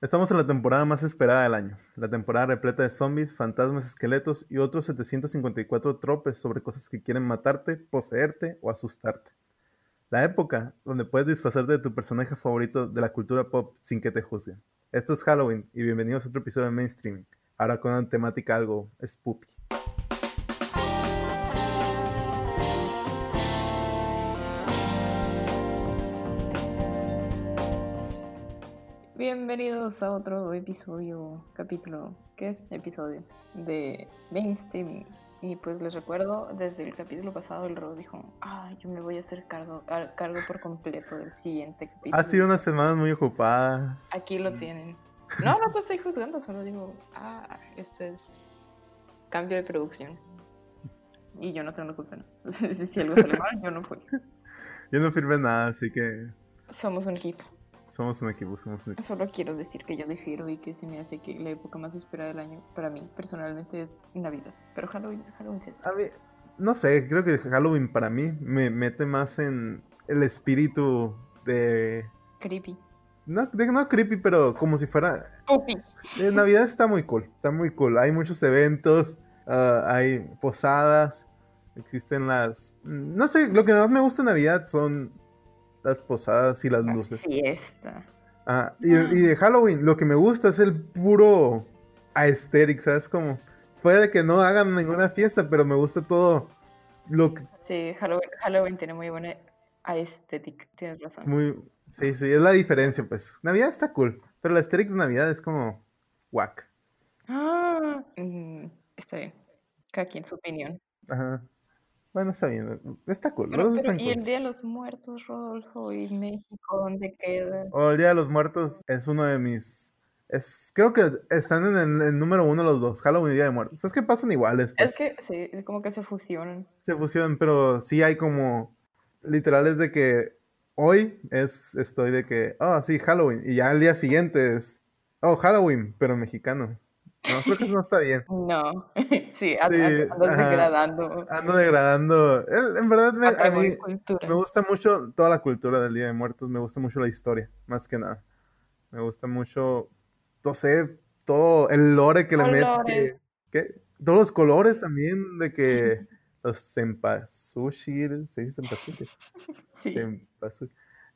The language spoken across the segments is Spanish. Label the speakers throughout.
Speaker 1: Estamos en la temporada más esperada del año, la temporada repleta de zombies, fantasmas, esqueletos y otros 754 tropes sobre cosas que quieren matarte, poseerte o asustarte. La época donde puedes disfrazarte de tu personaje favorito de la cultura pop sin que te juzguen. Esto es Halloween y bienvenidos a otro episodio de Mainstreaming, ahora con una temática algo spooky.
Speaker 2: Bienvenidos a otro episodio, capítulo, ¿qué es? Episodio de mainstreaming. Y pues les recuerdo, desde el capítulo pasado el Ro dijo, ah, yo me voy a hacer cargo, cargo por completo del siguiente capítulo.
Speaker 1: Ha sido unas semanas muy ocupadas.
Speaker 2: Aquí lo tienen. No, no te estoy juzgando, solo digo, ah, este es cambio de producción. Y yo no tengo la culpa, ¿no? si algo sale mal, yo no fui.
Speaker 1: Yo no firmé nada, así que...
Speaker 2: Somos un equipo.
Speaker 1: Somos un equipo, somos un equipo.
Speaker 2: Solo quiero decir que yo difiero y que se me hace que la época más esperada del año para mí personalmente es Navidad. Pero Halloween, Halloween sí.
Speaker 1: A mí, no sé, creo que Halloween para mí me mete más en el espíritu de...
Speaker 2: Creepy.
Speaker 1: No, de- no creepy, pero como si fuera...
Speaker 2: Puppy.
Speaker 1: Eh, Navidad está muy cool, está muy cool. Hay muchos eventos, ah, hay posadas, existen las... mm, No sé, lo que más me gusta de Navidad son las posadas y las luces.
Speaker 2: Fiesta.
Speaker 1: Ah, y, y de Halloween, lo que me gusta es el puro aesthetic, ¿sabes? Como, puede que no hagan ninguna fiesta, pero me gusta todo lo que,
Speaker 2: Sí, Halloween, Halloween tiene muy buena aesthetic, tienes razón.
Speaker 1: muy, sí, sí, es la diferencia, pues. Navidad está cool, pero la aesthetic de Navidad es como, whack.
Speaker 2: Ah, mm, está bien. Cada quien su opinión.
Speaker 1: Ajá. Bueno, está bien, está cool,
Speaker 2: Pero,
Speaker 1: los dos
Speaker 2: pero,
Speaker 1: están
Speaker 2: ¿y el. Día de los Muertos, Rodolfo? ¿Y México dónde queda?
Speaker 1: O el Día de los Muertos es uno de mis, es, creo que están en el, número uno los dos, Halloween y Día de Muertos. Es que pasan iguales, pues.
Speaker 2: Es que sí, es como que se fusionan.
Speaker 1: se fusionan, pero sí hay como literales de que hoy es estoy de que, oh, sí, Halloween, y ya el día siguiente es, oh, Halloween, pero mexicano. No, creo que eso no está bien.
Speaker 2: No, sí, and-
Speaker 1: Sí,
Speaker 2: and- andas
Speaker 1: ajá.
Speaker 2: degradando
Speaker 1: Ando degradando. En verdad, me, a mí
Speaker 2: cultura.
Speaker 1: me gusta mucho toda la cultura del Día de Muertos, me gusta mucho la historia, más que nada. Me gusta mucho, no sé, todo el lore que le mete. Que- Todos los colores también, de que los cempasúchil, ¿se dice cempasúchil?
Speaker 2: Sí.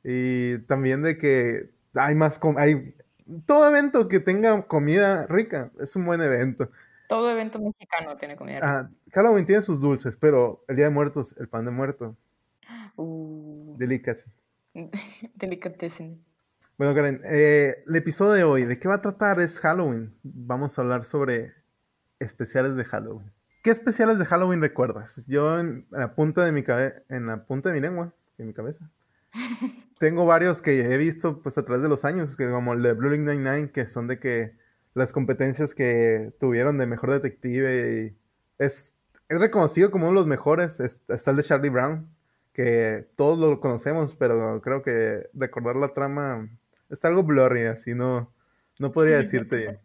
Speaker 1: Y también de que hay más, hay todo evento que tenga comida rica es un buen evento.
Speaker 2: Todo evento mexicano tiene comida. rica.
Speaker 1: Ah, Halloween tiene sus dulces, pero el Día de Muertos, el pan de muerto,
Speaker 2: Uh,
Speaker 1: delicacy.
Speaker 2: delicatessen.
Speaker 1: Bueno, Karen, eh, el episodio de hoy, ¿de qué va a tratar? Es Halloween. Vamos a hablar sobre especiales de Halloween. ¿Qué especiales de Halloween recuerdas? Yo en la punta de mi cabe- en la punta de mi lengua, en mi cabeza. Tengo varios que he visto pues a través de los años, que como el de Blue Link 99, que son de que las competencias que tuvieron de mejor detective y es, es reconocido como uno de los mejores. Es- está el de Charlie Brown, que todos lo conocemos, pero creo que recordar la trama está algo blurry, así no, no podría decirte.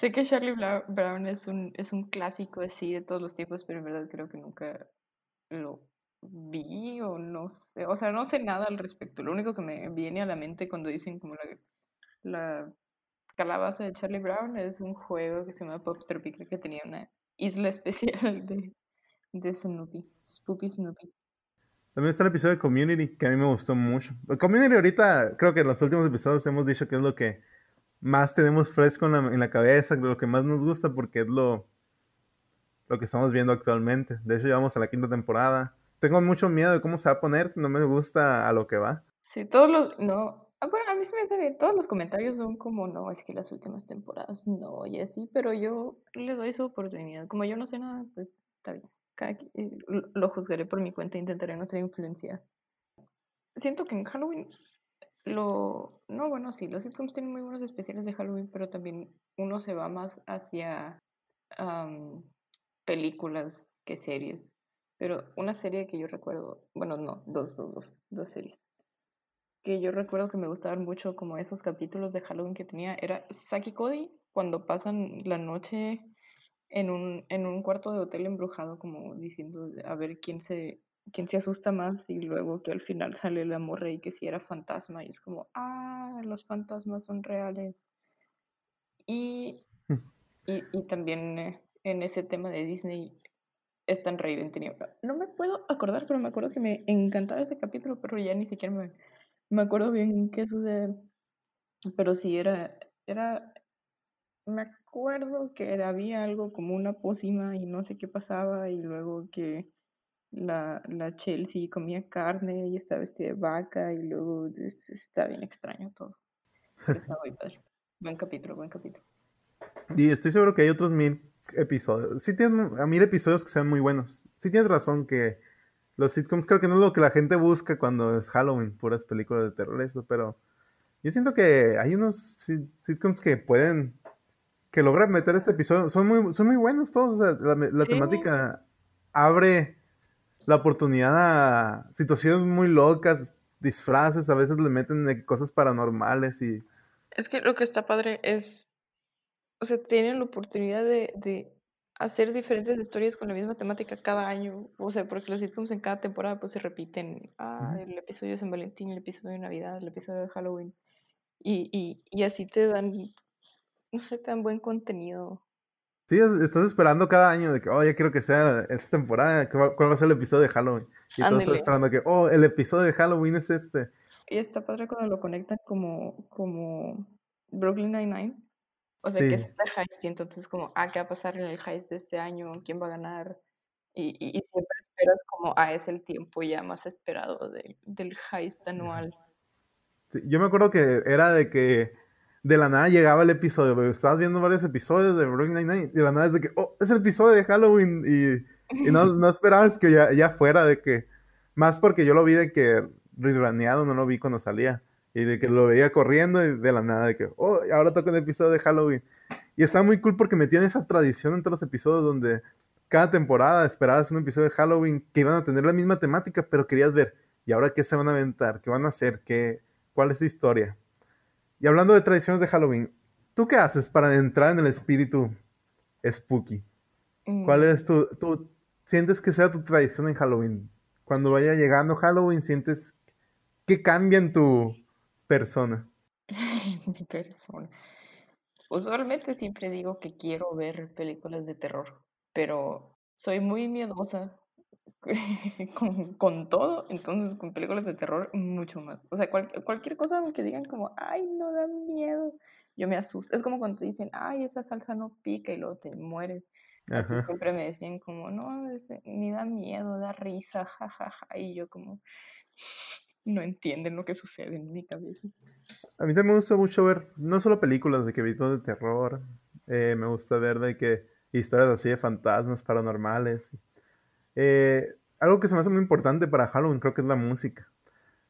Speaker 2: Sé que Charlie Brown es un, es un clásico así de todos los tiempos, pero en verdad creo que nunca lo vi o no sé, o sea, no sé nada al respecto. Lo único que me viene a la mente cuando dicen como la, la calabaza de Charlie Brown es un juego que se llama Pop Tropical que tenía una isla especial de, de Snoopy, Spoopy Snoopy.
Speaker 1: También está el episodio de Community, que a mí me gustó mucho. Community ahorita, creo que en los últimos episodios hemos dicho que es lo que más tenemos fresco en la, en la cabeza, lo que más nos gusta, porque es lo, lo que estamos viendo actualmente. De hecho, llevamos a la quinta temporada. Tengo mucho miedo de cómo se va a poner, no me gusta a lo que va.
Speaker 2: Sí, todos los, no, ah, bueno, a mí se me hace bien, todos los comentarios son como, no, es que las últimas temporadas no, y así, pero yo le doy su oportunidad. Como yo no sé nada, pues está bien. Eh, lo- juzgaré por mi cuenta, intentaré no ser influenciada. Siento que en Halloween, lo, no, bueno, sí, los sitcoms tienen muy buenos especiales de Halloween, pero también uno se va más hacia am, películas que series. Pero una serie que yo recuerdo, bueno, no, dos, dos, dos, dos series que yo recuerdo que me gustaban mucho como esos capítulos de Halloween que tenía era Saki Cody cuando pasan la noche en un, en un cuarto de hotel embrujado como diciendo a ver quién se quién se asusta más y luego que al final sale la morra y que si era fantasma y es como ah los fantasmas son reales Y, y, y también eh, en ese tema de Disney Stan Raven tenía. No me puedo acordar, pero me acuerdo que me encantaba ese capítulo, pero ya ni siquiera me, me acuerdo bien qué sucede. Pero sí, era, era, me acuerdo que había algo como una pócima y no sé qué pasaba, y luego que la, la Chelsea comía carne y estaba vestida de vaca, y luego está bien extraño todo. Pero está muy padre. Buen capítulo, buen capítulo.
Speaker 1: Y estoy seguro que hay otros mil episodios. Sí tienen a mil episodios que sean muy buenos. Sí tienes razón que los sitcoms creo que no es lo que la gente busca cuando es Halloween, puras películas de terror, eso, pero yo siento que hay unos sitcoms que pueden, que logran meter este episodio, son muy, son muy buenos todos, la, temática abre la oportunidad a situaciones muy locas, disfraces, a veces le meten cosas paranormales y...
Speaker 2: Es que lo que está padre es o sea, tienen la oportunidad de, de, hacer diferentes historias con la misma temática cada año. O sea, porque los sitcoms en cada temporada pues se repiten. Ah, el episodio de San Valentín, el episodio de Navidad, el episodio de Halloween. Y, y, y así te dan, no sé, tan buen contenido.
Speaker 1: Sí, estás esperando cada año de que, oh, ya quiero que sea esta temporada, ¿cuál va a ser el episodio de Halloween? Y todos están esperando que, oh, el episodio de Halloween es este.
Speaker 2: Y está padre cuando lo conectan como, como Brooklyn Nine-Nine o sea, que es el heist y entonces como, ah, ¿qué va a pasar en el heist de este año? ¿Quién va a ganar? Y, y, siempre esperas como, ah, es el tiempo ya más esperado del heist anual.
Speaker 1: Sí, yo me acuerdo que era de que de la nada llegaba el episodio, estabas viendo varios episodios de Brooklyn Nine-Nine y de la nada es de que, oh, es el episodio de Halloween y, y no, no, esperabas que ya, ya fuera de que, más porque yo lo vi de que riraneado, no lo vi cuando salía. Y de que lo veía corriendo y de la nada, de que, oh, ahora toca un episodio de Halloween. Y está muy cool porque metían esa tradición entre los episodios donde cada temporada esperabas un episodio de Halloween que iban a tener la misma temática, pero querías ver, ¿y ahora qué se van a aventar? ¿Qué van a hacer? ¿Qué, ¿Cuál es la historia? Y hablando de tradiciones de Halloween, ¿tú qué haces para entrar en el espíritu spooky? ¿Cuál es tu, tu, sientes que sea tu tradición en Halloween? Cuando vaya llegando Halloween, sientes que cambia en tu, persona?
Speaker 2: Mi persona. Usualmente siempre digo que quiero ver películas de terror, pero soy muy miedosa con, con, todo, entonces con películas de terror mucho más. O sea, cualquier cosa que digan como, ay, no da miedo, yo me asusto. Es como cuando te dicen, ay, esa salsa no pica y luego te mueres. Así siempre me decían como, no, ni da miedo, da risa, jajaja, y yo como no entienden lo que sucede en mi cabeza.
Speaker 1: A mí también me gusta mucho ver, no solo películas de que de terror, eh, me gusta ver de que historias así de fantasmas paranormales. Eh, algo que se me hace muy importante para Halloween creo que es la música.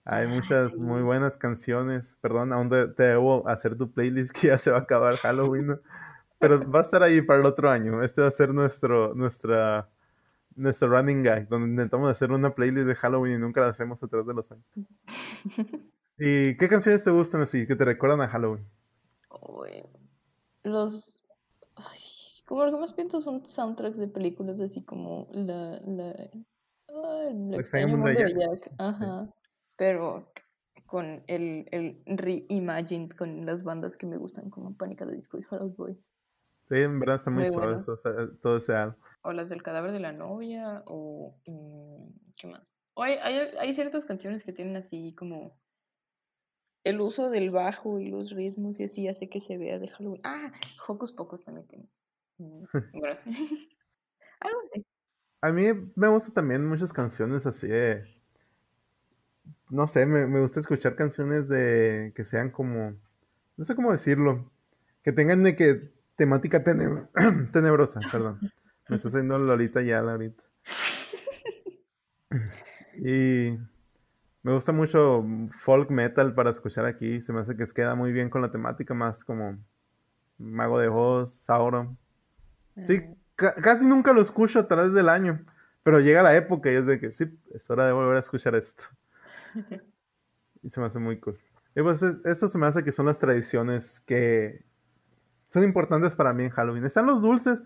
Speaker 1: Hay muchas muy buenas canciones. Perdón, aún te debo hacer tu playlist que ya se va a acabar Halloween. Pero va a estar ahí para el otro año. Este va a ser nuestro, nuestra nuestro running gag, donde intentamos hacer una playlist de Halloween y nunca la hacemos a través de los años. ¿Y qué canciones te gustan así, que te recuerdan a Halloween?
Speaker 2: los... como lo que más pienso son soundtracks de películas así como la... la, el extraño mundo de Jack. Ajá. Pero con el, el reimagined con las bandas que me gustan como Pánica de Disco y Fall Boy.
Speaker 1: Sí, en verdad está muy, suave todo ese álbum
Speaker 2: o las del cadáver de la novia, o mm, ¿qué más? O hay, hay, ciertas canciones que tienen así como el uso del bajo y los ritmos y así hace que se vea de Halloween. Ah, Hocus Pocos también tiene. Mm, algo así.
Speaker 1: A mí me gusta también muchas canciones así de... No sé, me, me gusta escuchar canciones de que sean como... No sé cómo decirlo. Que tengan de que temática tenebrosa, perdón. Me está haciendo Lolita ya ahorita. Y me gusta mucho folk metal para escuchar aquí. Se me hace que queda muy bien con la temática, más como Mago de Oz, Sauron. Sí, casi nunca lo escucho a través del año. Pero llega la época y es de que sí, es hora de volver a escuchar esto. Y se me hace muy cool. Y pues esto se me hace que son las tradiciones que son importantes para mí en Halloween. Están los dulces,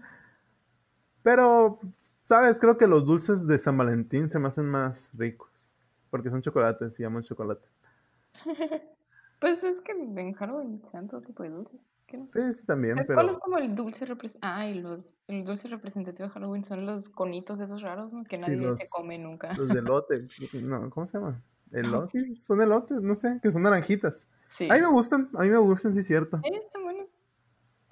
Speaker 1: pero, ¿sabes? Creo que los dulces de San Valentín se me hacen más ricos. Porque son chocolates y amo el chocolate.
Speaker 2: Pues es que en Halloween se dan todo tipo de dulces. ¿qué no?
Speaker 1: Sí, sí, también,
Speaker 2: ¿Cuál
Speaker 1: pero
Speaker 2: es como el dulce representativo? Ah, y los, el dulce representativo de Halloween son los conitos esos raros, ¿no? Que
Speaker 1: sí,
Speaker 2: nadie
Speaker 1: los,
Speaker 2: se come nunca.
Speaker 1: los de elote. No, ¿cómo se llama? Elotes,
Speaker 2: sí.
Speaker 1: sí, son elotes, no sé, que son naranjitas.
Speaker 2: Sí.
Speaker 1: A mí me gustan, a mí me gustan, sí cierto.
Speaker 2: Sí, están.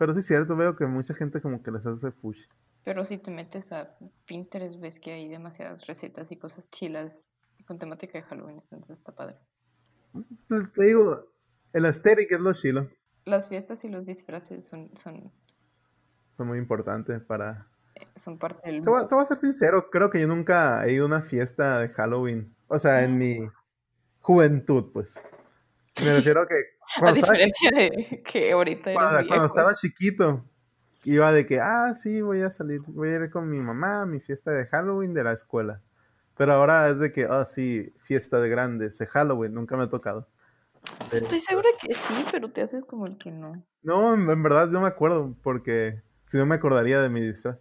Speaker 1: Pero sí es cierto, veo que mucha gente como que les hace fush.
Speaker 2: Pero si te metes a Pinterest, ves que hay demasiadas recetas y cosas chilas con temática de Halloween, entonces está padre.
Speaker 1: Pues, Te digo, el aesthetic es lo chilo.
Speaker 2: Las fiestas y los disfraces son, son,
Speaker 1: Son muy importantes para...
Speaker 2: eh, son parte del
Speaker 1: Te voy, te voy a ser sincero, creo que yo nunca he ido a una fiesta de Halloween. O sea, en mi juventud, pues. Me refiero a que
Speaker 2: A
Speaker 1: cuando estaba, chi-
Speaker 2: diferencia de que ahorita
Speaker 1: cuando, cuando estaba chiquito, iba de que, ah, sí, voy a salir, voy a ir con mi mamá a mi fiesta de Halloween de la escuela. Pero ahora es de que, ah, sí, fiesta de grandes, de Halloween, nunca me ha tocado.
Speaker 2: Estoy segura que sí, pero te haces como el que no.
Speaker 1: No, en verdad no me acuerdo, porque si no me acordaría de mi disfraz.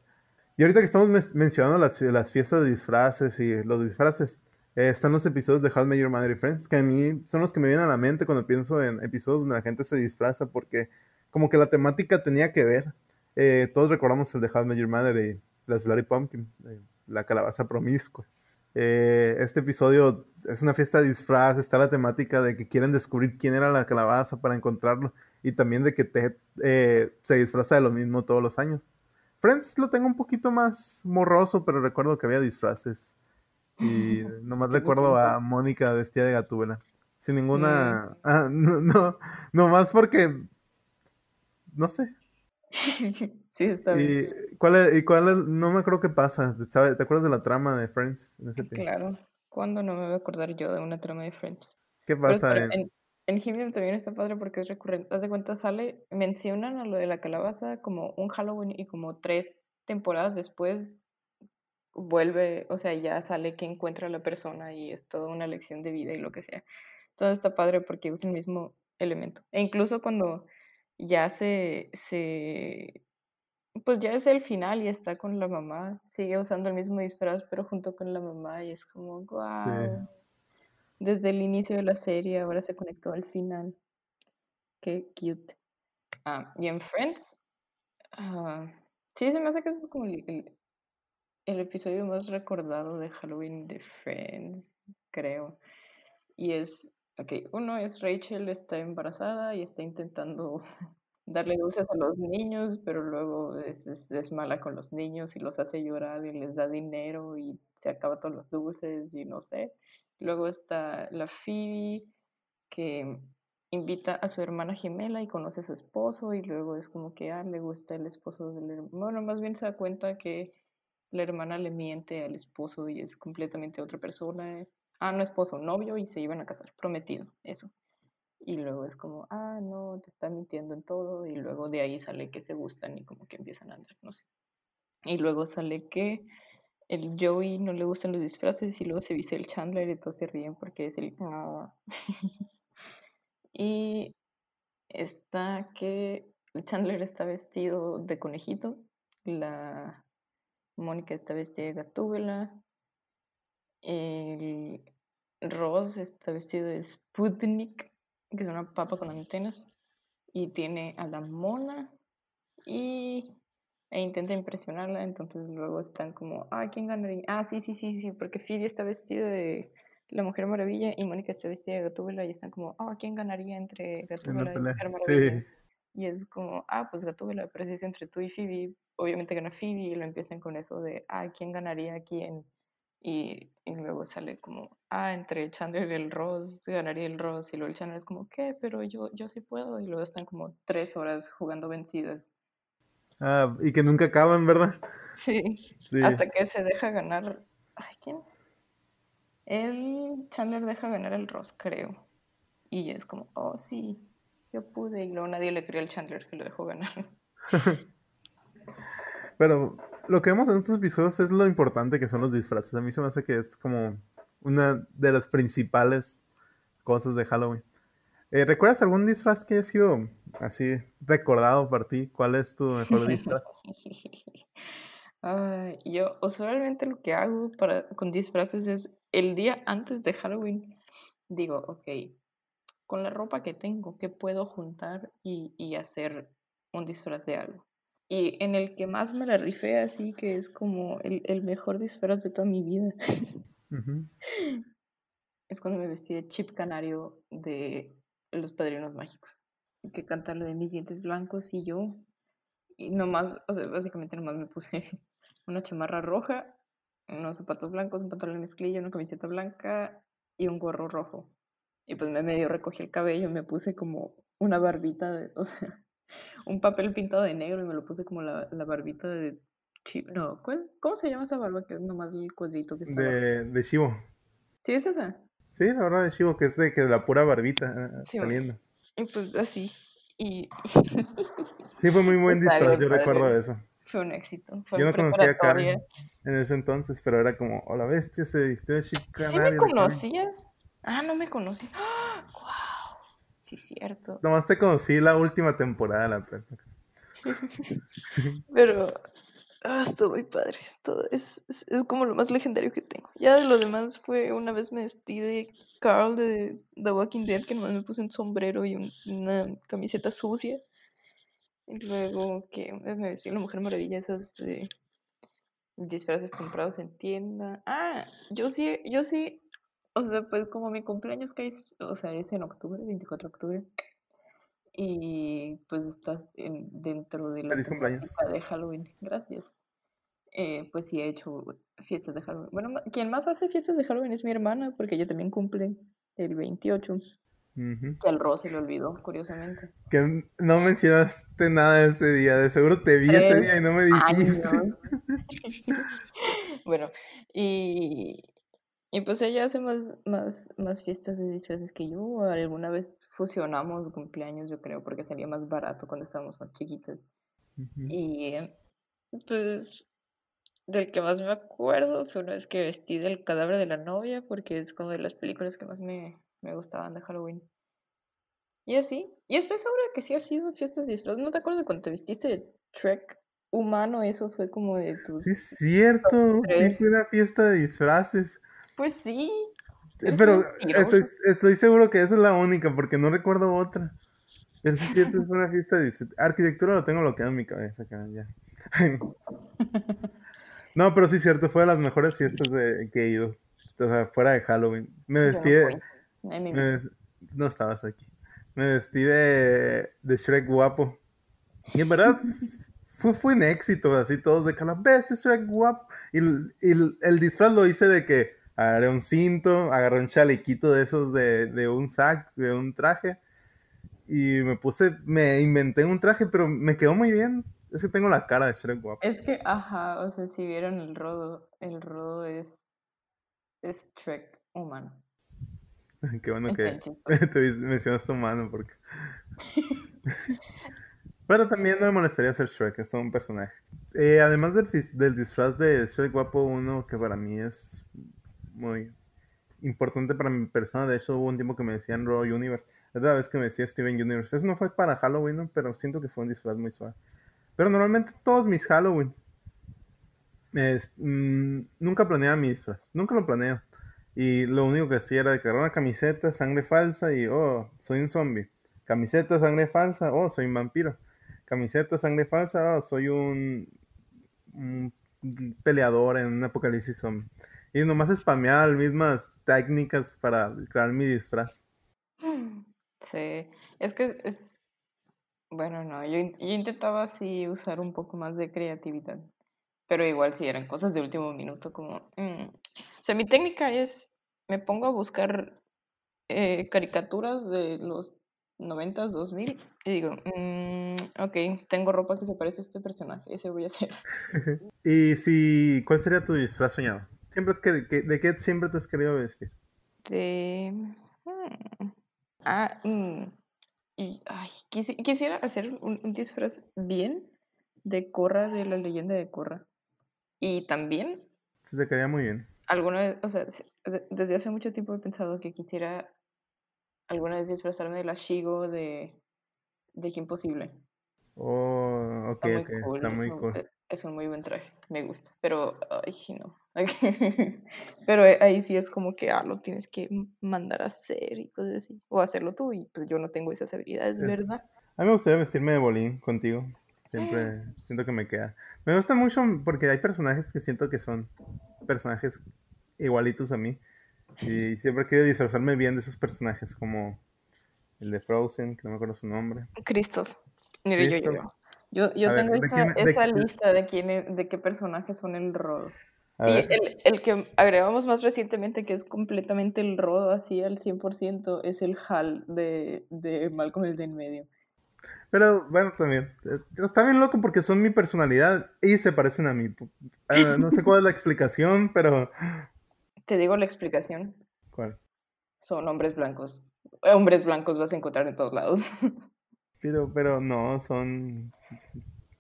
Speaker 1: Y ahorita que estamos mencionando las, las fiestas de disfraces y los disfraces, eh, están los episodios de How I Met Your Mother y Friends, que a mí son los que me vienen a la mente cuando pienso en episodios donde la gente se disfraza, porque como que la temática tenía que ver. Eh, todos recordamos el de How I Met Your Mother y la Slutty Pumpkin, eh, la calabaza promiscua. Este episodio es una fiesta de disfraz, está la temática de que quieren descubrir quién era la calabaza para encontrarlo y también de que Ted se disfraza de lo mismo todos los años. Friends lo tengo un poquito más morroso, pero recuerdo que había disfraces y nomás recuerdo a. Mónica vestida de gatúbela. Sin
Speaker 2: Mm,
Speaker 1: ninguna... Ah, no, no, nomás porque... No sé.
Speaker 2: sí, está bien.
Speaker 1: ¿Y cuál es, y cuál es- No me acuerdo qué pasa. ¿Sabe- ¿Te acuerdas de la trama de Friends en ese tiempo?
Speaker 2: Claro. ¿Cuándo no me voy a acordar yo de una trama de Friends?
Speaker 1: ¿Qué pasa en...
Speaker 2: en, también está padre porque es recurrente. Haz de cuenta, sale, mencionan a lo de la calabaza como un Halloween y como tres temporadas después vuelve, o sea, ya sale que encuentra a la persona y es toda una lección de vida y lo que sea. Entonces está padre porque usa el mismo elemento. E incluso cuando ya se, se, pues ya es el final y está con la mamá, sigue usando el mismo disfraz, pero junto con la mamá y es como,
Speaker 1: Sí.
Speaker 2: wow. Desde el inicio de la serie, ahora se conectó al final. Qué cute. Ah, y en Friends, ah, sí, se me hace que eso es como el, el- el episodio más recordado de Halloween de Friends, creo. Y es, ok, uno es Rachel está embarazada y está intentando darle dulces a los niños, pero luego es, es, mala con los niños y los hace llorar y les da dinero y se acaba todos los dulces y no sé. Luego está la Phoebe que invita a su hermana gemela y conoce a su esposo y luego es como que ah, le gusta el esposo del hermano. Bueno, más bien se da cuenta que la hermana le miente al esposo y es completamente otra persona. Ah, no esposo, novio y se iban a casar, prometido, eso. Y luego es como, ah, no, te está mintiendo en todo y luego de ahí sale que se gustan y como que empiezan a andar, no sé. Y luego sale que el Joey no le gustan los disfraces y luego se viste el Chandler y todos se ríen porque es el... "Ah". y está que el Chandler está vestido de conejito, la Mónica está vestida de gatúbela, el Ross está vestido de Sputnik, que es una papa con antenas, y tiene a la mona y e intenta impresionarla, entonces luego están como, ah, ¿quién ganaría? Ah, sí, sí, sí, sí, porque Phoebe está vestida de la Mujer Maravilla y Mónica está vestida de Gatúbela y están como, ah, ¿quién ganaría entre
Speaker 1: En la
Speaker 2: Gatúbela y
Speaker 1: pelea.
Speaker 2: Mujer Maravilla?
Speaker 1: Sí.
Speaker 2: Y es como, ah, pues Gatúbela, pero si es entre tú y Phoebe, obviamente gana Phoebe y lo empiezan con eso de, ah, ¿quién ganaría a quién? Y, y luego sale como, ah, entre Chandler y el Ross, ganaría el Ross. Y luego el Chandler es como, ¿qué? Pero yo, yo sí puedo. Y luego están como tres horas jugando vencidas.
Speaker 1: Ah, y que nunca acaban, ¿verdad?
Speaker 2: Sí,
Speaker 1: Sí.
Speaker 2: hasta que se deja ganar. Ay, ¿quién? El Chandler deja ganar al Ross, creo. Y es como, oh, sí, yo pude. Y luego nadie le cree al Chandler que lo dejó ganar.
Speaker 1: Pero lo que vemos en estos episodios es lo importante que son los disfraces. A mí se me hace que es como una de las principales cosas de Halloween. Eh, ¿Recuerdas algún disfraz que haya sido así recordado por ti? ¿Cuál es tu mejor disfraz?
Speaker 2: Yo usualmente lo que hago para, con disfraces es el día antes de Halloween. Digo, ok, con la ropa que tengo, que puedo juntar y, y hacer un disfraz de algo. Y en el que más me la rifé así, que es como el, el mejor disfraz de toda mi vida. Es cuando me vestí de chip canario de los padrinos mágicos. Que cantarle de mis dientes blancos y yo. Y nomás, o sea, básicamente nomás me puse una chamarra roja, unos zapatos blancos, un pantalón de mezclilla, una camiseta blanca y un gorro rojo. Y pues me medio recogí el cabello, me puse como una barbita, de, o sea, un papel pintado de negro y me lo puse como la, la barbita de no, ¿cómo se llama esa barba que es nomás el cuadrito que está
Speaker 1: De, de Shivo.
Speaker 2: ¿Sí es esa?
Speaker 1: Sí, la verdad de Shivo, que es de que la pura barbita eh, saliendo.
Speaker 2: Y pues así. Y...
Speaker 1: sí, fue muy buen disfraz, yo recuerdo eso.
Speaker 2: Fue un éxito.
Speaker 1: yo no conocía a Karen en ese entonces, pero era como, hola bestia, se vistió de Chip
Speaker 2: ¿Sí me conocías? Ah, no me conocí. ¡Wow! Sí, cierto.
Speaker 1: Nomás te conocí la última temporada de la
Speaker 2: pero Ah, estuvo muy padre. Esto es, es, como lo más legendario que tengo. Ya de lo demás fue una vez me despedí de Carl de The Walking Dead, que nomás me puse un sombrero y una camiseta sucia. Y luego que me vestí la Mujer Maravilla, esas de disfraces comprados en tienda. Ah, yo sí, yo sí. O sea, pues como mi cumpleaños que es, o sea, es en octubre, 24 de octubre. Y pues estás en, dentro de la de Halloween. Gracias. Eh, pues sí he hecho fiestas de Halloween. Bueno, quien más hace fiestas de Halloween es mi hermana, porque ella también cumple el 28. Que al Ro se le olvidó, curiosamente.
Speaker 1: Que no mencionaste nada ese día, de seguro te vi ese día y no me dijiste.
Speaker 2: bueno, y, y pues ella hace más, más, más fiestas de disfraces que yo. Alguna vez fusionamos cumpleaños, yo creo, porque salía más barato cuando estábamos más chiquitas. Y pues del que más me acuerdo fue una vez que vestí del cadáver de la novia, porque es como de las películas que más me, me gustaban de Halloween. Y así. Y estoy segura de que sí ha sido fiestas de disfraces. ¿No te acuerdas de cuando te vestiste de Trek humano? Eso fue como de tus...
Speaker 1: Sí, es cierto. Sí, fue una fiesta de disfraces.
Speaker 2: Pues sí.
Speaker 1: Eh, pero estoy, estoy, seguro que esa es la única, porque no recuerdo otra. Pero sí es cierto, es una fiesta de arquitectura, lo tengo bloqueado en mi cabeza, ya. no, pero sí es cierto, fue de las mejores fiestas de, que he ido. O sea, fuera de Halloween. Me vestí de... no estabas aquí. Me vestí de, de Shrek guapo. Y en verdad fue, fue un éxito, así todos de calabés, Shrek guapo. Y, y el disfraz lo hice de que agarré un cinto, agarré un chalequito de esos de, de un sac, de un traje. Y me puse, me inventé un traje, pero me quedó muy bien. Es que tengo la cara de Shrek guapo.
Speaker 2: Es que, ajá, o sea, si vieron el rodo, el rodo es, es Shrek humano.
Speaker 1: Qué bueno que te mencionas humano, porque... Pero también no me molestaría ser Shrek, es un personaje. Eh, además del, del disfraz de Shrek guapo, uno que para mí es muy importante para mi persona. De hecho, hubo un tiempo que me decían Raw Universe. Es la vez que me decía Steven Universe. Eso no fue para Halloween, pero siento que fue un disfraz muy suave. Pero normalmente todos mis Halloweens mm, nunca planeaba mi disfraz. Nunca lo planeo. Y lo único que hacía era cargar una camiseta, sangre falsa y, oh, soy un zombie. Camiseta, sangre falsa, oh, soy un vampiro. Camiseta, sangre falsa, oh, soy un, un peleador en un apocalipsis zombie. Y nomás spameaba las mismas técnicas para crear mi disfraz.
Speaker 2: Sí, es que es... Bueno, no, yo, intentaba así usar un poco más de creatividad, pero igual si eran cosas de último minuto, como... Mm. O sea, mi técnica es, me pongo a buscar eh, caricaturas de los 90 2000 y digo, mm, ok, tengo ropa que se parece a este personaje, ese voy a hacer.
Speaker 1: ¿Y si, cuál sería tu disfraz soñado? Siempre ¿De qué siempre te has querido vestir?
Speaker 2: De... Hmm, ah, mm, y, ay, quisiera hacer un, disfraz bien de Corra, de la leyenda de Corra. Y también...
Speaker 1: Se te quedaría muy bien.
Speaker 2: Alguna vez, o sea, desde hace mucho tiempo he pensado que quisiera alguna vez disfrazarme de la Shigo de, de Qué Imposible.
Speaker 1: Oh, ok,
Speaker 2: Está muy cool,
Speaker 1: está
Speaker 2: es
Speaker 1: muy
Speaker 2: un,
Speaker 1: cool.
Speaker 2: e- es un muy buen traje, me gusta, pero, ay, no. Pero eh, ahí sí es como que, ah, lo tienes que mandar a hacer y cosas así, o hacerlo tú, y pues yo no tengo esas habilidades,
Speaker 1: Es-
Speaker 2: ¿verdad?
Speaker 1: A mí me gustaría vestirme de bolín contigo. Siempre siento que me queda. Me gusta mucho porque hay personajes que siento que son personajes igualitos a mí. Y siempre quiero disfrazarme bien de esos personajes, como el de Frozen, que no me acuerdo su nombre.
Speaker 2: Christoph, mire, yo, yo,
Speaker 1: Christoph.
Speaker 2: yo, yo, yo
Speaker 1: ver,
Speaker 2: tengo
Speaker 1: ¿de
Speaker 2: esa,
Speaker 1: quién-
Speaker 2: esa
Speaker 1: de-
Speaker 2: lista de quién, de qué personajes son el rodo. Y el, el que agregamos más recientemente, que es completamente el rodo, así al 100%, es el Hal de, de Malcolm el de en medio.
Speaker 1: pero bueno, también. eh, Está bien loco porque son mi personalidad y se parecen a mí. No sé cuál es la explicación, pero...
Speaker 2: Te digo la explicación,
Speaker 1: ¿Cuál?
Speaker 2: son hombres blancos. Hombres blancos vas a encontrar en todos lados.
Speaker 1: Pero, pero no, son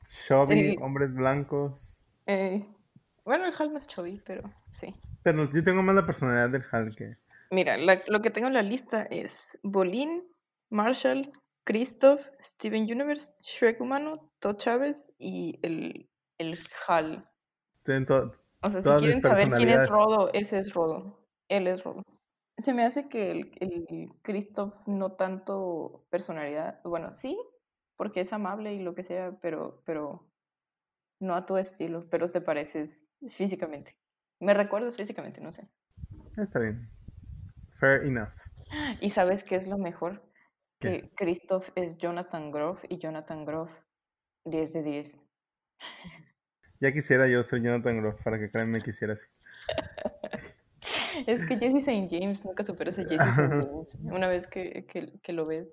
Speaker 1: chubby,
Speaker 2: El-
Speaker 1: hombres blancos.
Speaker 2: Eh, bueno, el Hal no es chubby, pero sí.
Speaker 1: Pero yo tengo más la personalidad del Hal que...
Speaker 2: Mira, la- lo que tengo en la lista es Bolin, Marshall, Christoph, Steven Universe, Shrek Humano, Todd Chávez y el, el Hal.
Speaker 1: to-
Speaker 2: O sea, si quieren saber quién es. Rodo, ese es Rodo. Él es Rodo. Se me hace que el, el Christoph no tanto personalidad, bueno, sí, porque es amable y lo que sea, pero, pero no a tu estilo, pero te pareces físicamente. Me recuerdas físicamente, no sé.
Speaker 1: Está bien. Fair enough.
Speaker 2: ¿Y sabes qué es lo mejor?
Speaker 1: ¿Qué?
Speaker 2: Que Christoph es Jonathan Groff y Jonathan Groff 10 de 10.
Speaker 1: Ya quisiera yo ser Jonathan Groff para que Karen me quisiera así.
Speaker 2: Es que Jesse St. James nunca superas a Jesse St. James. Una vez que, que, que lo ves,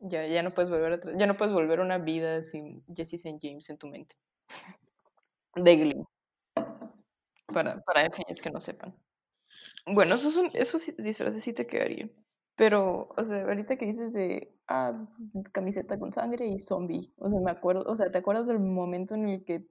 Speaker 2: ya, ya no puedes volver a tra- ya no puedes volver una vida sin Jesse St. James en tu mente. De Glee. Para, para aquellos que no sepan. Bueno, esos son, esos disfraces sí te quedarían. Pero, o sea, ahorita que dices de ah, camiseta con sangre y zombie. O sea, me acuerdo, o sea, ¿te acuerdas del momento en el que,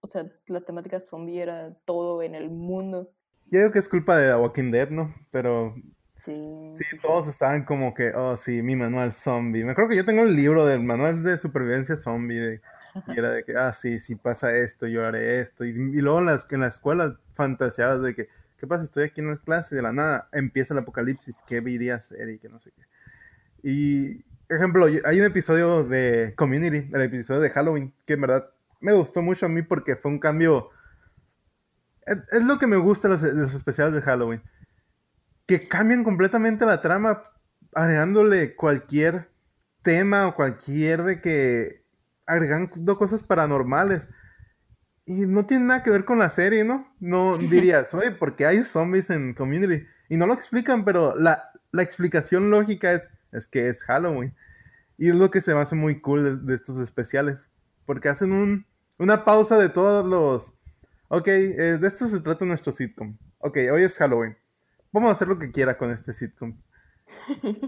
Speaker 2: o sea, la temática zombie era todo en el mundo?
Speaker 1: Yo digo que es culpa de The Walking Dead, ¿no? Pero
Speaker 2: Sí.
Speaker 1: sí, todos estaban como que, oh, sí, mi manual zombie. Me acuerdo que yo tengo el libro del manual de supervivencia zombie. de- y era de que, ah, sí, si pasa esto, yo haré esto. Y, y luego en, las, en la escuela fantaseabas de que, ¿qué pasa? Estoy aquí en la clase y de la nada empieza el apocalipsis. ¿Qué iría a hacer? Y que no sé qué. Y, por ejemplo, hay un episodio de Community, el episodio de Halloween, que en verdad me gustó mucho a mí porque fue un cambio. Es, es lo que me gusta de los, los especiales de Halloween. Que cambian completamente la trama, agregándole cualquier tema o cualquier de que. agregando cosas paranormales. Y no tiene nada que ver con la serie, ¿no? No dirías, oye, porque hay zombies en Community. Y no lo explican, pero la, la explicación lógica es, es que es Halloween. Y es lo que se me hace muy cool de, de estos especiales. Porque hacen un, una pausa de todos los... Ok, eh, de esto se trata nuestro sitcom. Ok, hoy es Halloween. Vamos a hacer lo que quiera con este sitcom.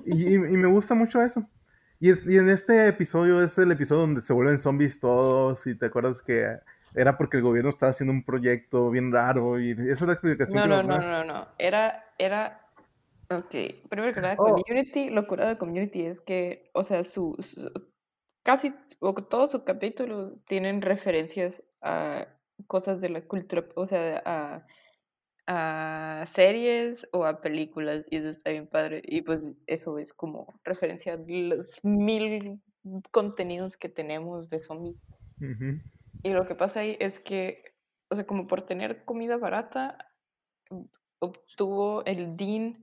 Speaker 1: Y, y- y me gusta mucho eso. Y, es- y en este episodio es el episodio donde se vuelven zombies todos. Y te acuerdas que era porque el gobierno estaba haciendo un proyecto bien raro. Y esa es la explicación
Speaker 2: No,
Speaker 1: que
Speaker 2: no, no,
Speaker 1: dan.
Speaker 2: no, no. Era, era. Ok, primero que nada,
Speaker 1: Oh.
Speaker 2: Community, lo curado de Community es que, o sea, su, su- casi o todos sus capítulos tienen referencias a cosas de la cultura, o sea, a, a series o a películas, y eso está bien padre. Y pues eso es como referencia a los mil contenidos que tenemos de zombies. Y lo que pasa ahí es que, o sea, como por tener comida barata, obtuvo el Dean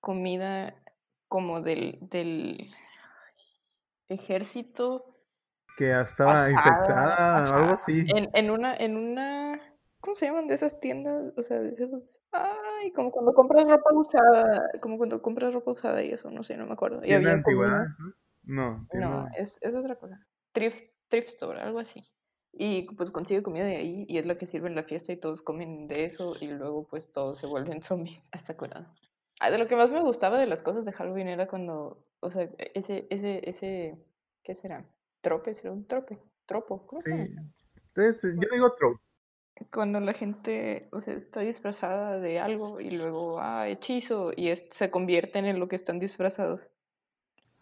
Speaker 2: comida como del, del ejército
Speaker 1: Que ya estaba
Speaker 2: pasada,
Speaker 1: infectada, algo
Speaker 2: ajá,
Speaker 1: así.
Speaker 2: En, en una, en una, ¿cómo se llaman de esas tiendas? O sea, de esos, ay, como cuando compras ropa usada, como cuando compras ropa usada y eso, no sé, no me acuerdo. Y
Speaker 1: ¿Tienda de
Speaker 2: había
Speaker 1: antigüedades? ¿no? No, tienda
Speaker 2: No, es, es otra cosa. Thrift, thrift store, algo así. Y pues consigue comida de ahí y es la que sirve en la fiesta y todos comen de eso y luego pues todos se vuelven zombies. Hasta curado. Ah, de lo que más me gustaba de las cosas de Halloween era cuando, o sea, ese, ese, ese, ¿qué será? Trope, será un trope, tropo, ¿cómo?
Speaker 1: Sí. Es- yo digo trope.
Speaker 2: Cuando la gente, o sea, está disfrazada de algo y luego, ah, hechizo, y es- se convierten en lo que están disfrazados.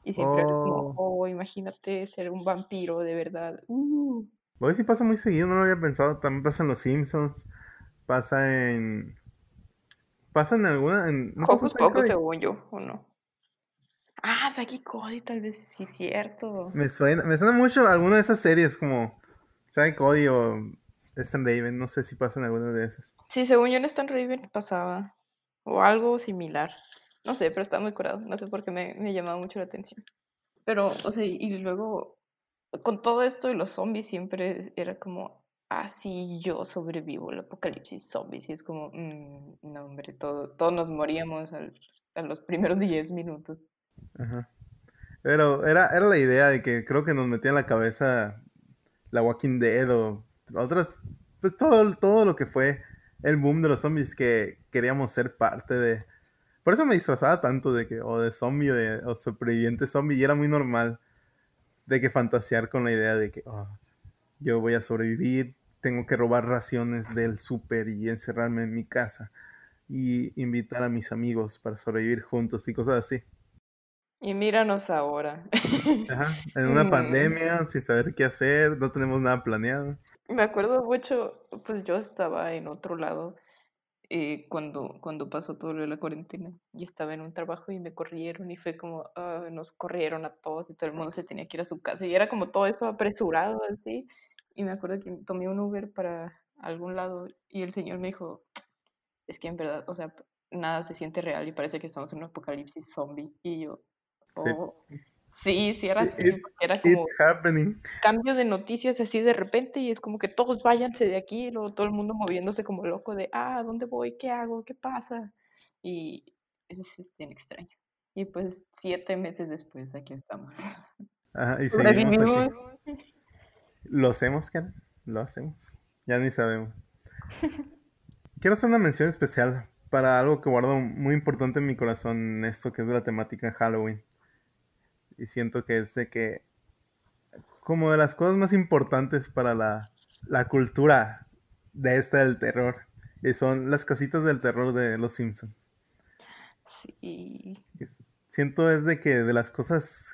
Speaker 2: Y siempre era como,
Speaker 1: Oh.
Speaker 2: oh, imagínate ser un vampiro de verdad. Uh.
Speaker 1: Hoy sí pasa muy seguido, no lo había pensado. También pasa en Los Simpsons. Pasa en. Pasa en alguna. En,
Speaker 2: ¿no Hocus Pocus, según yo, ¿o no? Ah, Saki Cody, tal vez sí es cierto.
Speaker 1: Me suena, me suena mucho alguna de esas series como Saki Cody o Stan Raven. No sé si pasa en alguna de esas.
Speaker 2: Sí, según yo en Stan Raven pasaba. O algo similar. No sé, pero está muy curado. No sé por qué me, me llamaba mucho la atención. Pero, o sea, y luego con todo esto de los zombies siempre era como, ah, sí, yo sobrevivo el apocalipsis zombies. Y es como, mm, no, hombre, todo, todos nos moríamos a los primeros 10 minutos.
Speaker 1: Ajá. Pero era, era la idea de que creo que nos metía en la cabeza la Walking Dead o otras, pues todo, todo lo que fue el boom de los zombies que queríamos ser parte de. Por eso me disfrazaba tanto de que, o de zombie o, de, o superviviente zombie, y era muy normal de que fantasear con la idea de que oh, yo voy a sobrevivir, tengo que robar raciones del súper y encerrarme en mi casa y invitar a mis amigos para sobrevivir juntos y cosas así.
Speaker 2: Y míranos ahora.
Speaker 1: Ajá, en una mm. pandemia, sin saber qué hacer, no tenemos nada planeado.
Speaker 2: Me acuerdo mucho, pues yo estaba en otro lado eh, cuando, cuando pasó todo lo de la cuarentena y estaba en un trabajo y me corrieron y fue como, ah, nos corrieron a todos y todo el mundo se tenía que ir a su casa y era como todo eso apresurado así y me acuerdo que tomé un Uber para algún lado y el señor me dijo, es que en verdad, o sea, nada se siente real y parece que estamos en un apocalipsis zombie y yo, oh, Sí, sí, era así, era como cambio de noticias así de repente y es como que todos váyanse de aquí, luego todo el mundo moviéndose como loco de, ah, ¿dónde voy? ¿Qué hago? ¿Qué pasa? Y es, es bien extraño. Y pues siete meses después aquí estamos.
Speaker 1: Ajá, y seguimos aquí. ¿Lo hacemos, Ken? Lo hacemos. Ya ni sabemos. Quiero hacer una mención especial para algo que guardo muy importante en mi corazón, esto que es de la temática Halloween y siento que es de que como de las cosas más importantes para la, la cultura de esta del terror y son las casitas del terror de los Simpsons.
Speaker 2: Sí.
Speaker 1: Siento es de que de las cosas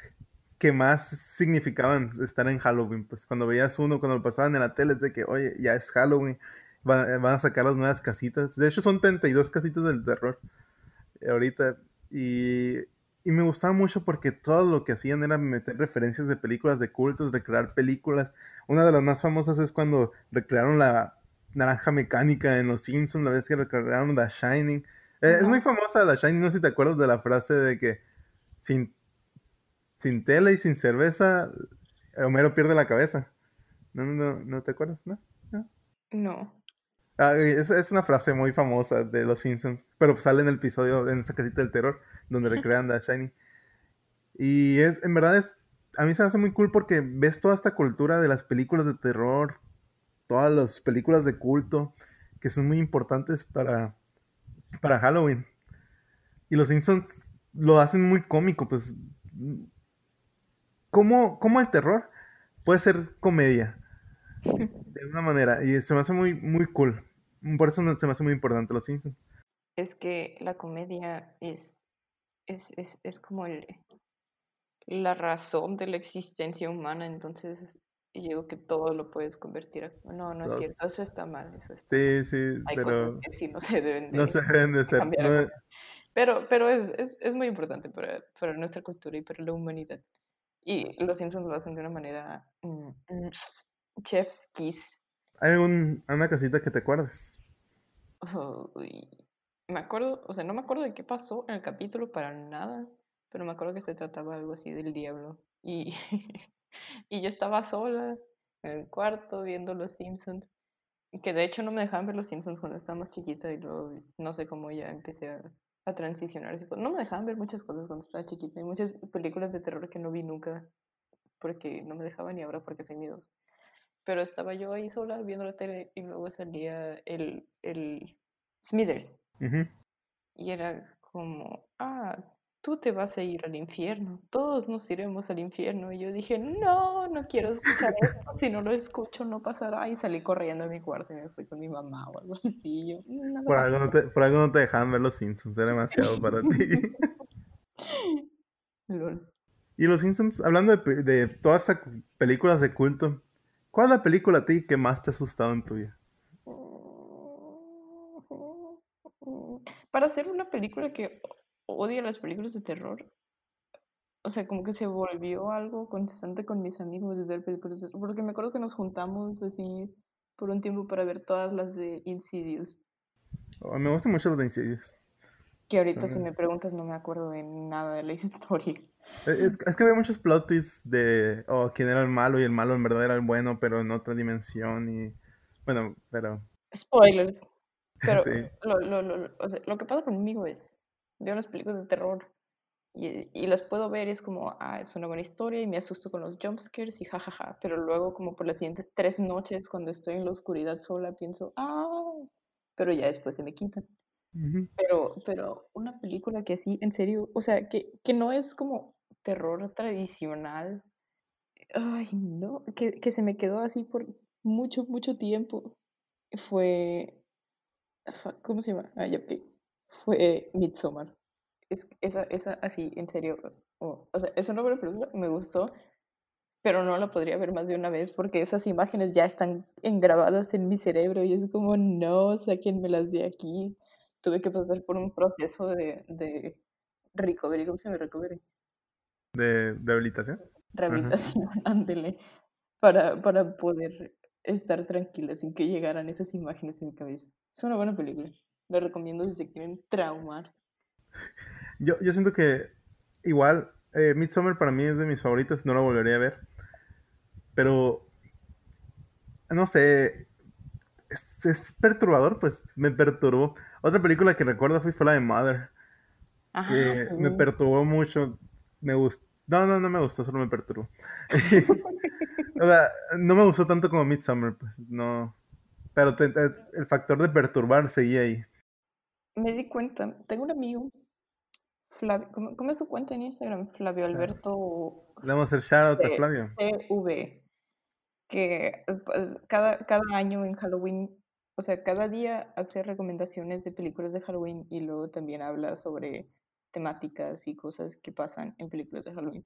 Speaker 1: que más significaban estar en Halloween, pues cuando veías uno, cuando lo pasaban en la tele, es de que, oye, ya es Halloween, van, van a sacar las nuevas casitas. De hecho, son 32 casitas del terror ahorita. Y y me gustaba mucho porque todo lo que hacían era meter referencias de películas de cultos, recrear películas. Una de las más famosas es cuando recrearon la naranja mecánica en Los Simpsons, la vez que recrearon The Shining. Eh, es muy famosa la Shining, no sé si te acuerdas de la frase de que sin, sin tela y sin cerveza, Homero pierde la cabeza. No, no, no, te acuerdas, ¿no?
Speaker 2: No.
Speaker 1: Ah, es, es, una frase muy famosa de Los Simpsons, pero sale en el episodio, en esa casita del terror donde recrean The Shiny. Y es, en verdad es, a mí se me hace muy cool porque ves toda esta cultura de las películas de terror, todas las películas de culto, que son muy importantes para, para Halloween. Y los Simpsons lo hacen muy cómico, pues. ¿Cómo, cómo el terror puede ser comedia? De una manera. Y se me hace muy, muy cool. Por eso se me hace muy importante los Simpsons.
Speaker 2: Es que la comedia es es, es, es como el, la razón de la existencia humana, entonces digo que todo lo puedes convertir a... No, no es cierto, eso está mal. Eso está
Speaker 1: sí, sí,
Speaker 2: Hay
Speaker 1: pero...
Speaker 2: Cosas que sí no se deben de,
Speaker 1: no se deben de ser.
Speaker 2: Pero, pero es, es, es, muy importante para, para, nuestra cultura y para la humanidad. Y los Simpsons lo hacen de una manera... Mm, mm, chef's kiss.
Speaker 1: ¿Hay algún, una casita que te acuerdes?
Speaker 2: Uy, me acuerdo, o sea, no me acuerdo de qué pasó en el capítulo para nada, pero me acuerdo que se trataba algo así del diablo. Y, y yo estaba sola en el cuarto viendo Los Simpsons, que de hecho no me dejaban ver Los Simpsons cuando estaba más chiquita y luego no sé cómo ya empecé a, a transicionar. No me dejaban ver muchas cosas cuando estaba chiquita y muchas películas de terror que no vi nunca porque no me dejaban ni ahora porque soy miedosa. Pero estaba yo ahí sola viendo la tele y luego salía el, el Smithers y era como, ah, tú te vas a ir al infierno, todos nos iremos al infierno. Y yo dije, no, no quiero escuchar esto, si no lo escucho no pasará. Y salí corriendo a mi cuarto y me fui con mi mamá o algo así. Yo,
Speaker 1: por, algo no te, por algo no te dejaban ver los Simpsons, era demasiado para ti.
Speaker 2: Lol.
Speaker 1: Y los Simpsons, hablando de, de todas estas películas de culto, ¿cuál es la película a ti que más te ha asustado en tu vida?
Speaker 2: Para hacer una película que odia las películas de terror, o sea, como que se volvió algo constante con mis amigos de ver películas de terror, porque me acuerdo que nos juntamos así por un tiempo para ver todas las de Insidious.
Speaker 1: Oh, me gusta mucho las de Insidious.
Speaker 2: Que ahorita si me preguntas no me acuerdo de nada de la historia.
Speaker 1: Es, es que había muchos plot twists de oh, quién era el malo y el malo en verdad era el bueno, pero en otra dimensión y bueno, pero...
Speaker 2: Spoilers. Pero
Speaker 1: Sí.
Speaker 2: lo, lo, lo, o sea, lo que pasa conmigo es, veo las películas de terror y, y las puedo ver y es como, ah, es una buena historia y me asusto con los jumpscares y jajaja, pero luego como por las siguientes tres noches cuando estoy en la oscuridad sola pienso, ah, pero ya después se me quitan. Pero, pero una película que así, en serio, o sea, que, que no es como terror tradicional, ay, no, que, que se me quedó así por mucho, mucho tiempo, fue, ¿Cómo se llama? Ah, ya, ok. Fue Midsommar. Es, esa, esa, así, en serio. oh, o sea, es una buena película, me gustó, pero no la podría ver más de una vez porque esas imágenes ya están engrabadas en mi cerebro y es como, no, sáquenmelas de aquí. Tuve que pasar por un proceso de, de recovery, ¿cómo se llama? Recovery.
Speaker 1: De rehabilitación.
Speaker 2: Rehabilitación, ándele, para, para poder estar tranquila sin que llegaran esas imágenes en mi cabeza. Es una buena película. La recomiendo si se quieren traumar.
Speaker 1: Yo, yo siento que igual eh, Midsommar para mí es de mis favoritas, no la volvería a ver. Pero no sé, es, es perturbador, pues me perturbó. Otra película que recuerdo fue, fue la de Mother,
Speaker 2: Ajá,
Speaker 1: que me perturbó mucho. Me gustó. No, no, no me gustó, solo me perturbó. O sea, no me gustó tanto como Midsommar, pues no. Pero te- te- el factor de perturbar seguía ahí.
Speaker 2: me di cuenta. Tengo un amigo, Flavio, ¿cómo, cómo es su cuenta en Instagram? Flavio Alberto
Speaker 1: Le vamos a hacer shout out a Flavio.
Speaker 2: CV, que pues, cada, cada año en Halloween, o sea, cada día hace recomendaciones de películas de Halloween y luego también habla sobre temáticas y cosas que pasan en películas de Halloween.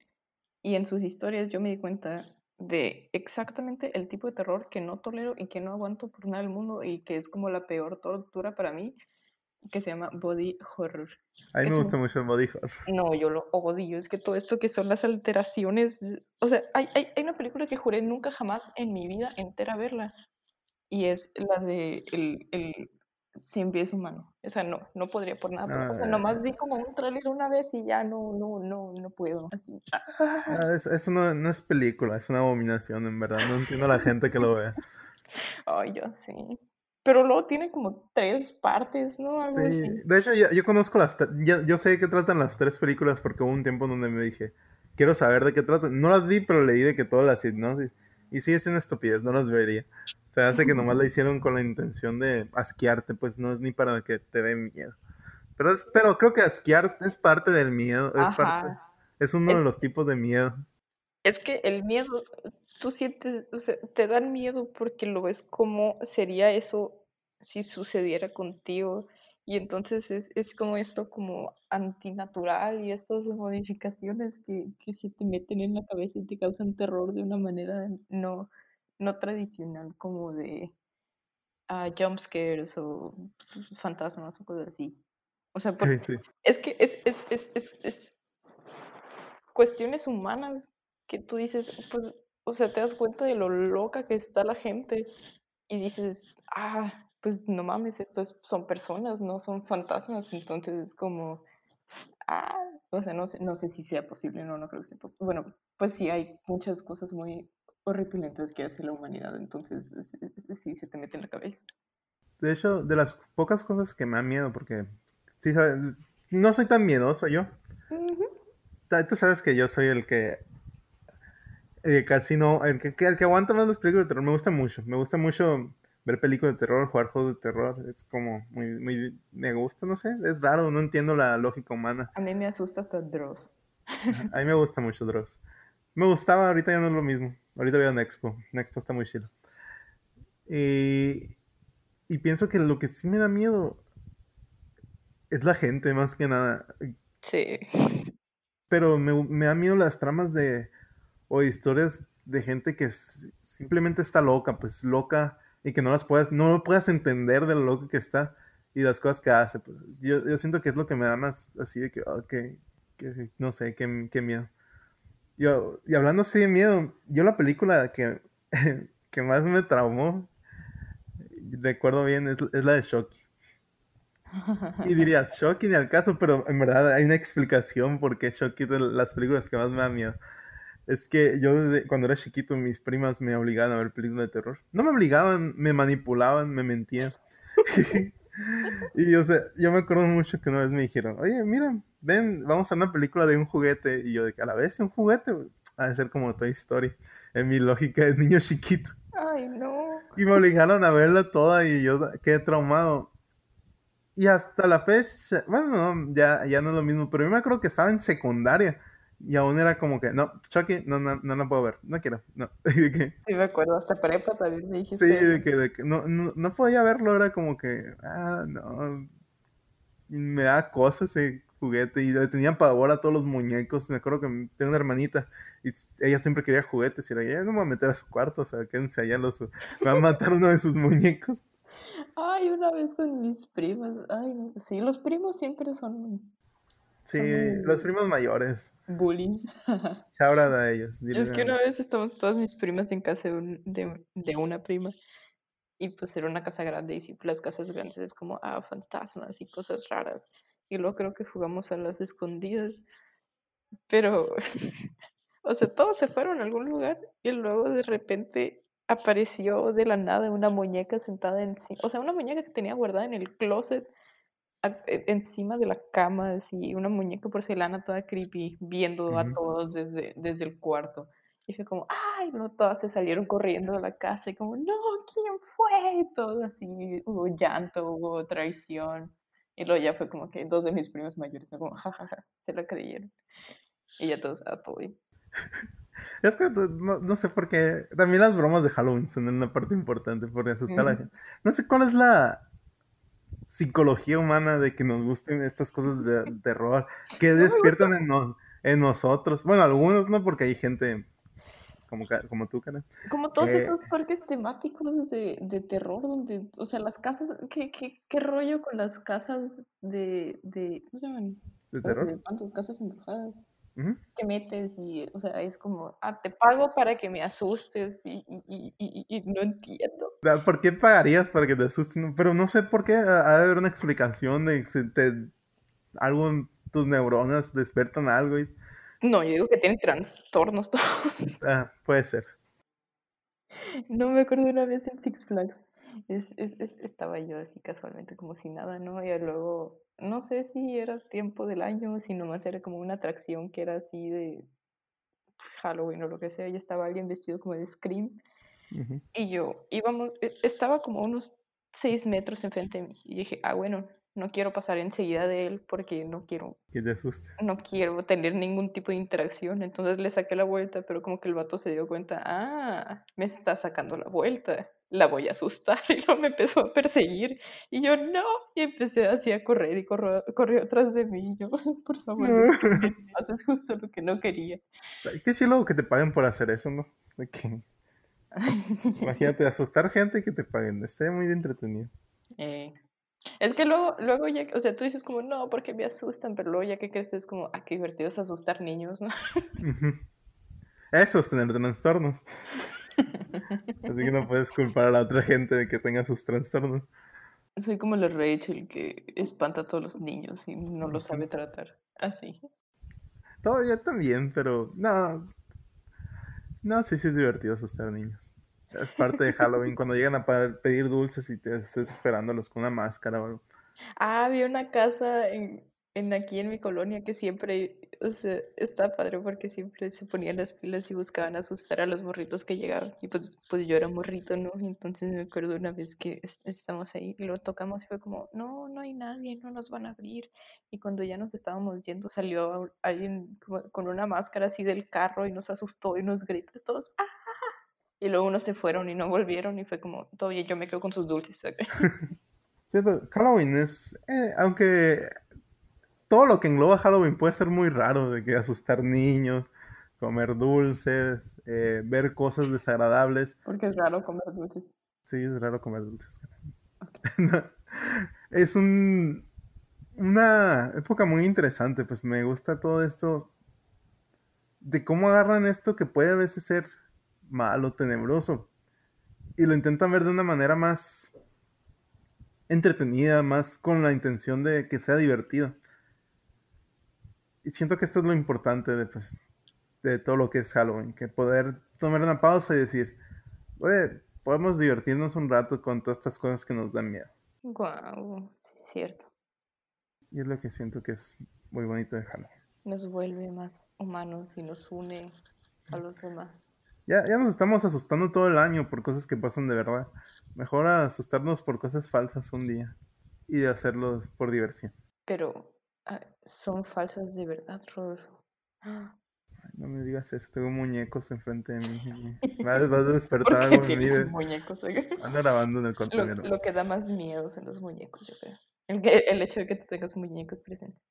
Speaker 2: Y en sus historias yo me di cuenta de exactamente el tipo de terror que no tolero y que no aguanto por nada del mundo y que es como la peor tortura para mí, que se llama body horror.
Speaker 1: A mí me
Speaker 2: un-
Speaker 1: gusta mucho el body horror.
Speaker 2: No, yo lo odio, es que todo esto que son las alteraciones, o sea, hay, hay, hay una película que juré nunca jamás en mi vida entera verla y es la de el, el Cien pies humano. Esa no, no podría por nada. o sea,
Speaker 1: Ah.
Speaker 2: nomás vi como un tráiler una vez y ya no, no, no, no puedo. Así.
Speaker 1: Ah, es- eso no, no es película, es una abominación, en verdad. No entiendo a la gente que lo vea.
Speaker 2: Ay, yo sí. Pero luego tiene como tres partes, ¿no? Algo
Speaker 1: Sí,
Speaker 2: así.
Speaker 1: de hecho, yo, yo conozco las. Yo, yo sé de qué tratan las tres películas porque hubo un tiempo donde me dije, quiero saber de qué tratan. No las vi, pero leí de que todas las hipnosis. Y sí, es una estupidez, no las vería. Se hace que nomás la hicieron con la intención de asquearte, pues no es ni para que te dé miedo. Pero, es, pero creo que asquear es parte del miedo, es parte. Es uno
Speaker 2: Es-
Speaker 1: de los tipos de miedo.
Speaker 2: Es que el miedo, tú sientes, o sea, te dan miedo porque lo ves como sería eso si sucediera contigo. Y entonces es, es como esto como antinatural y estas modificaciones que, que se te meten en la cabeza y te causan terror de una manera no, no tradicional como de ah, jump scares o fantasmas o cosas así. O sea, porque
Speaker 1: Sí.
Speaker 2: es que es, es, es, es, es cuestiones humanas que tú dices, pues, o sea, te das cuenta de lo loca que está la gente y dices, ah, pues no mames, esto es- son personas, no son fantasmas, entonces es como, ah, o sea, no sé, no sé si sea posible, no, no creo que sea posible. Bueno, pues sí, hay muchas cosas muy horripilantes que hace la humanidad, entonces es- es- es- sí se te mete en la cabeza.
Speaker 1: De hecho, de las pocas cosas que me dan miedo, porque sí, sabes, no soy tan miedoso yo. Tú sabes que yo soy el que, el que casi no, el que, el que aguanta más las películas de terror. Me gusta mucho, me gusta mucho ver películas de terror, jugar juegos de terror. Es como muy, muy, me gusta, no sé, es raro, no entiendo la lógica humana.
Speaker 2: A mí me asusta hasta Dross.
Speaker 1: A mí me gusta mucho Dross. Me gustaba, ahorita ya no es lo mismo. Ahorita veo Nexpo, Nexpo está muy chido. Y, y pienso que lo que sí me da miedo es la gente, más que nada.
Speaker 2: Sí.
Speaker 1: pero me, me da miedo las tramas de, o historias de gente que simplemente está loca, pues loca, y que no las puedas, no lo puedas entender de lo loco que está y las cosas que hace. Pues. Yo, yo siento que es lo que me da más así de que, ah, que, que no sé, qué, qué miedo. Yo, y hablando así de miedo, yo la película que, que más me traumó, recuerdo bien, es, es la de Shocky. Y dirías, Shocky ni al caso, pero en verdad hay una explicación por qué Shocky es de las películas que más me da miedo. Es que yo desde cuando era chiquito mis primas me obligaban a ver películas de terror. No me obligaban, me manipulaban, me mentían. y yo, sé, yo me acuerdo mucho que una vez me dijeron, oye, mira, ven, vamos a una película de un juguete. Y yo de que a la vez un juguete, ha de ser como Toy Story, en mi lógica de niño chiquito.
Speaker 2: Ay, no.
Speaker 1: Y me obligaron a verla toda y yo quedé traumado. Y hasta la fecha, bueno, no, ya, ya no es lo mismo, pero yo me acuerdo que estaba en secundaria y aún era como que, no, Chucky, no, no, no la puedo ver, no quiero, no.
Speaker 2: Sí, me acuerdo, hasta prepa también me dijiste.
Speaker 1: sí, de que, de que no, no, no podía verlo, era como que, ah, no, me da cosas ese juguete y le tenían pavor a todos los muñecos. Me acuerdo que tengo una hermanita y ella siempre quería juguetes y era, ya no me voy a meter a su cuarto, o sea, quédense allá los, me va a matar uno de sus muñecos.
Speaker 2: Ay, una vez con mis primas. Ay, sí, los primos siempre son
Speaker 1: Sí,
Speaker 2: Ay.
Speaker 1: los primos mayores.
Speaker 2: bullies.
Speaker 1: Chabra a ellos.
Speaker 2: Es que una vez estamos todas mis primas en casa de, un- de, de una prima y pues era una casa grande y siempre las casas grandes es como, ah, fantasmas y cosas raras. Y luego creo que jugamos a las escondidas, pero, o sea, todos se fueron a algún lugar y luego de repente apareció de la nada una muñeca sentada encima, o sea, una muñeca que tenía guardada en el closet encima de la cama, así, una muñeca porcelana toda creepy, viendo a todos desde, desde el cuarto. Y fue como, ay, no, todas se salieron corriendo de la casa y como, no, ¿quién fue? Y todo así, hubo llanto, hubo traición. Y luego ya fue como que dos de mis primos mayores, fue como, jajaja, se la creyeron. Y ya todos, ah.
Speaker 1: Es que no, no sé por qué. También las bromas de Halloween son una parte importante porque asustar a la
Speaker 2: Ujú.
Speaker 1: gente. No sé cuál es la psicología humana de que nos gusten estas cosas de terror que despiertan en, no- en nosotros. Bueno, algunos no, porque hay gente como, como tú, Karen.
Speaker 2: Como todos
Speaker 1: Eh.
Speaker 2: estos parques temáticos de, de terror, donde, o sea, las casas, ¿qué, qué, qué rollo con las casas de, de ¿cómo se llaman?
Speaker 1: ¿De terror?
Speaker 2: de espantos, casas embrujadas.
Speaker 1: Ujú.
Speaker 2: Que metes y, o sea, es como, ah, te pago para que me asustes y, y, y, no entiendo.
Speaker 1: ¿Por qué pagarías para que te asusten? Pero no sé por qué. Ha de haber una explicación de te, algo en tus neuronas despiertan algo. Y,
Speaker 2: No, yo digo que tienen trastornos todos.
Speaker 1: ah, puede ser.
Speaker 2: No me acuerdo una vez en Six Flags. Es, es, es- estaba yo así casualmente como si nada, ¿no? Y luego, no sé si era tiempo del año, si nomás era como una atracción que era así de Halloween o lo que sea, y estaba alguien vestido como de Scream. Y yo íbamos, e- estaba como unos seis metros enfrente de mí. Y dije, ah, bueno, no quiero pasar enseguida de él porque no quiero
Speaker 1: Que te asuste.
Speaker 2: no quiero tener ningún tipo de interacción. Entonces le saqué la vuelta, pero como que el vato se dio cuenta, ah, me está sacando la vuelta, la voy a asustar. Y luego me empezó a perseguir. Y yo, no. Y empecé así a correr y corrió, corrió atrás de mí. Y yo, por favor, no haces justo lo que no quería.
Speaker 1: Qué chilo que te paguen por hacer eso, ¿no? Imagínate asustar gente y que te paguen. Estaría muy entretenido.
Speaker 2: Eh, es que luego, luego ya, o sea, tú dices como, no, porque me asustan, pero luego ya que creces es como, ah, qué divertido es asustar niños, ¿no?
Speaker 1: Eso es tener trastornos. Así que no puedes culpar a la otra gente de que tenga sus trastornos.
Speaker 2: Soy como la Rachel que espanta a todos los niños y no los sabe tratar. Así.
Speaker 1: Todavía también, pero no. No, sí, sí es divertido asustar a niños. Es parte de Halloween cuando llegan a pedir dulces y te estés esperándolos con una máscara o algo.
Speaker 2: Ah, había una casa en, en aquí en mi colonia que siempre, o sea, está padre porque siempre se ponían las pilas y buscaban asustar a los morritos que llegaban. Y pues, pues yo era morrito, ¿no? Y entonces me acuerdo una vez que es- estábamos ahí y lo tocamos y fue como, no, no hay nadie, no nos van a abrir. Y cuando ya nos estábamos yendo salió alguien con una máscara así del carro y nos asustó y nos gritó a todos, ¡ah! Y luego unos se fueron y no volvieron y fue como, bien, yo me quedo con sus dulces.
Speaker 1: Cierto, Halloween es, eh, aunque todo lo que engloba Halloween puede ser muy raro, de que asustar niños, comer dulces, eh, ver cosas desagradables.
Speaker 2: Porque es raro comer dulces.
Speaker 1: Sí, es raro comer dulces. es un, una época muy interesante, pues me gusta todo esto de cómo agarran esto que puede a veces ser malo, tenebroso, y lo intentan ver de una manera más entretenida, más con la intención de que sea divertido. Y siento que esto es lo importante de, pues, de todo lo que es Halloween, que poder tomar una pausa y decir, oye, podemos divertirnos un rato con todas estas cosas que nos dan miedo.
Speaker 2: Wow, sí, es cierto.
Speaker 1: Y es lo que siento que es muy bonito de Halloween.
Speaker 2: Nos vuelve más humanos y nos une a los demás.
Speaker 1: Ya, ya nos estamos asustando todo el año por cosas que pasan de verdad. Mejor asustarnos por cosas falsas un día y hacerlo por diversión.
Speaker 2: Pero son falsas de verdad, Rodolfo.
Speaker 1: no me digas eso, tengo muñecos enfrente de mí. Vas, vas a despertar algo en
Speaker 2: muñecos?
Speaker 1: Ando grabando en el cuarto
Speaker 2: lo, lo, que da más miedo son los muñecos, yo creo. El, el hecho de que tú tengas muñecos presentes.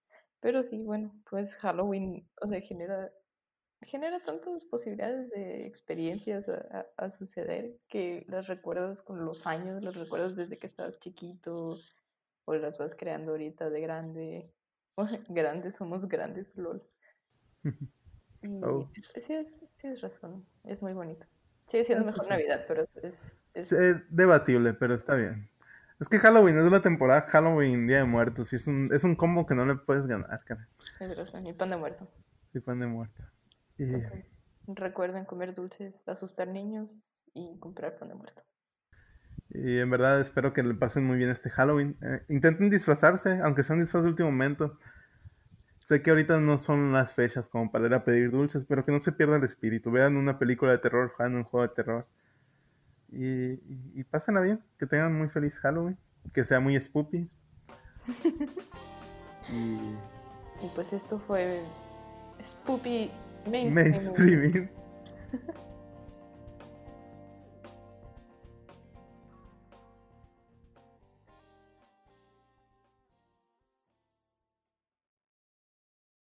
Speaker 2: Pero sí, bueno, pues Halloween, o sea, genera, genera tantas posibilidades de experiencias a, a, suceder que las recuerdas con los años, las recuerdas desde que estabas chiquito o las vas creando ahorita de grande. grandes somos grandes, lol. Y oh. sí, es, tienes razón, es muy bonito. Sigue siendo mejor Navidad, pero es, es,
Speaker 1: es... debatible, pero está bien. Es que Halloween es la temporada Halloween, Día de Muertos, y es un, es un combo que no le puedes ganar, cara.
Speaker 2: Es razón, y pan de muerto.
Speaker 1: Y pan de muerto. Y...
Speaker 2: recuerden comer dulces, asustar niños y comprar pan de muerto.
Speaker 1: Y en verdad espero que le pasen muy bien este Halloween. Eh, intenten disfrazarse, aunque sea un disfraz de último momento. Sé que ahorita no son las fechas como para ir a pedir dulces, pero que no se pierda el espíritu. Vean una película de terror, juegan un juego de terror. Y, y, pásenla bien, que tengan muy feliz Halloween, que sea muy spoopy.
Speaker 2: y... y... pues esto fue Spoopy
Speaker 1: Mainstreaming.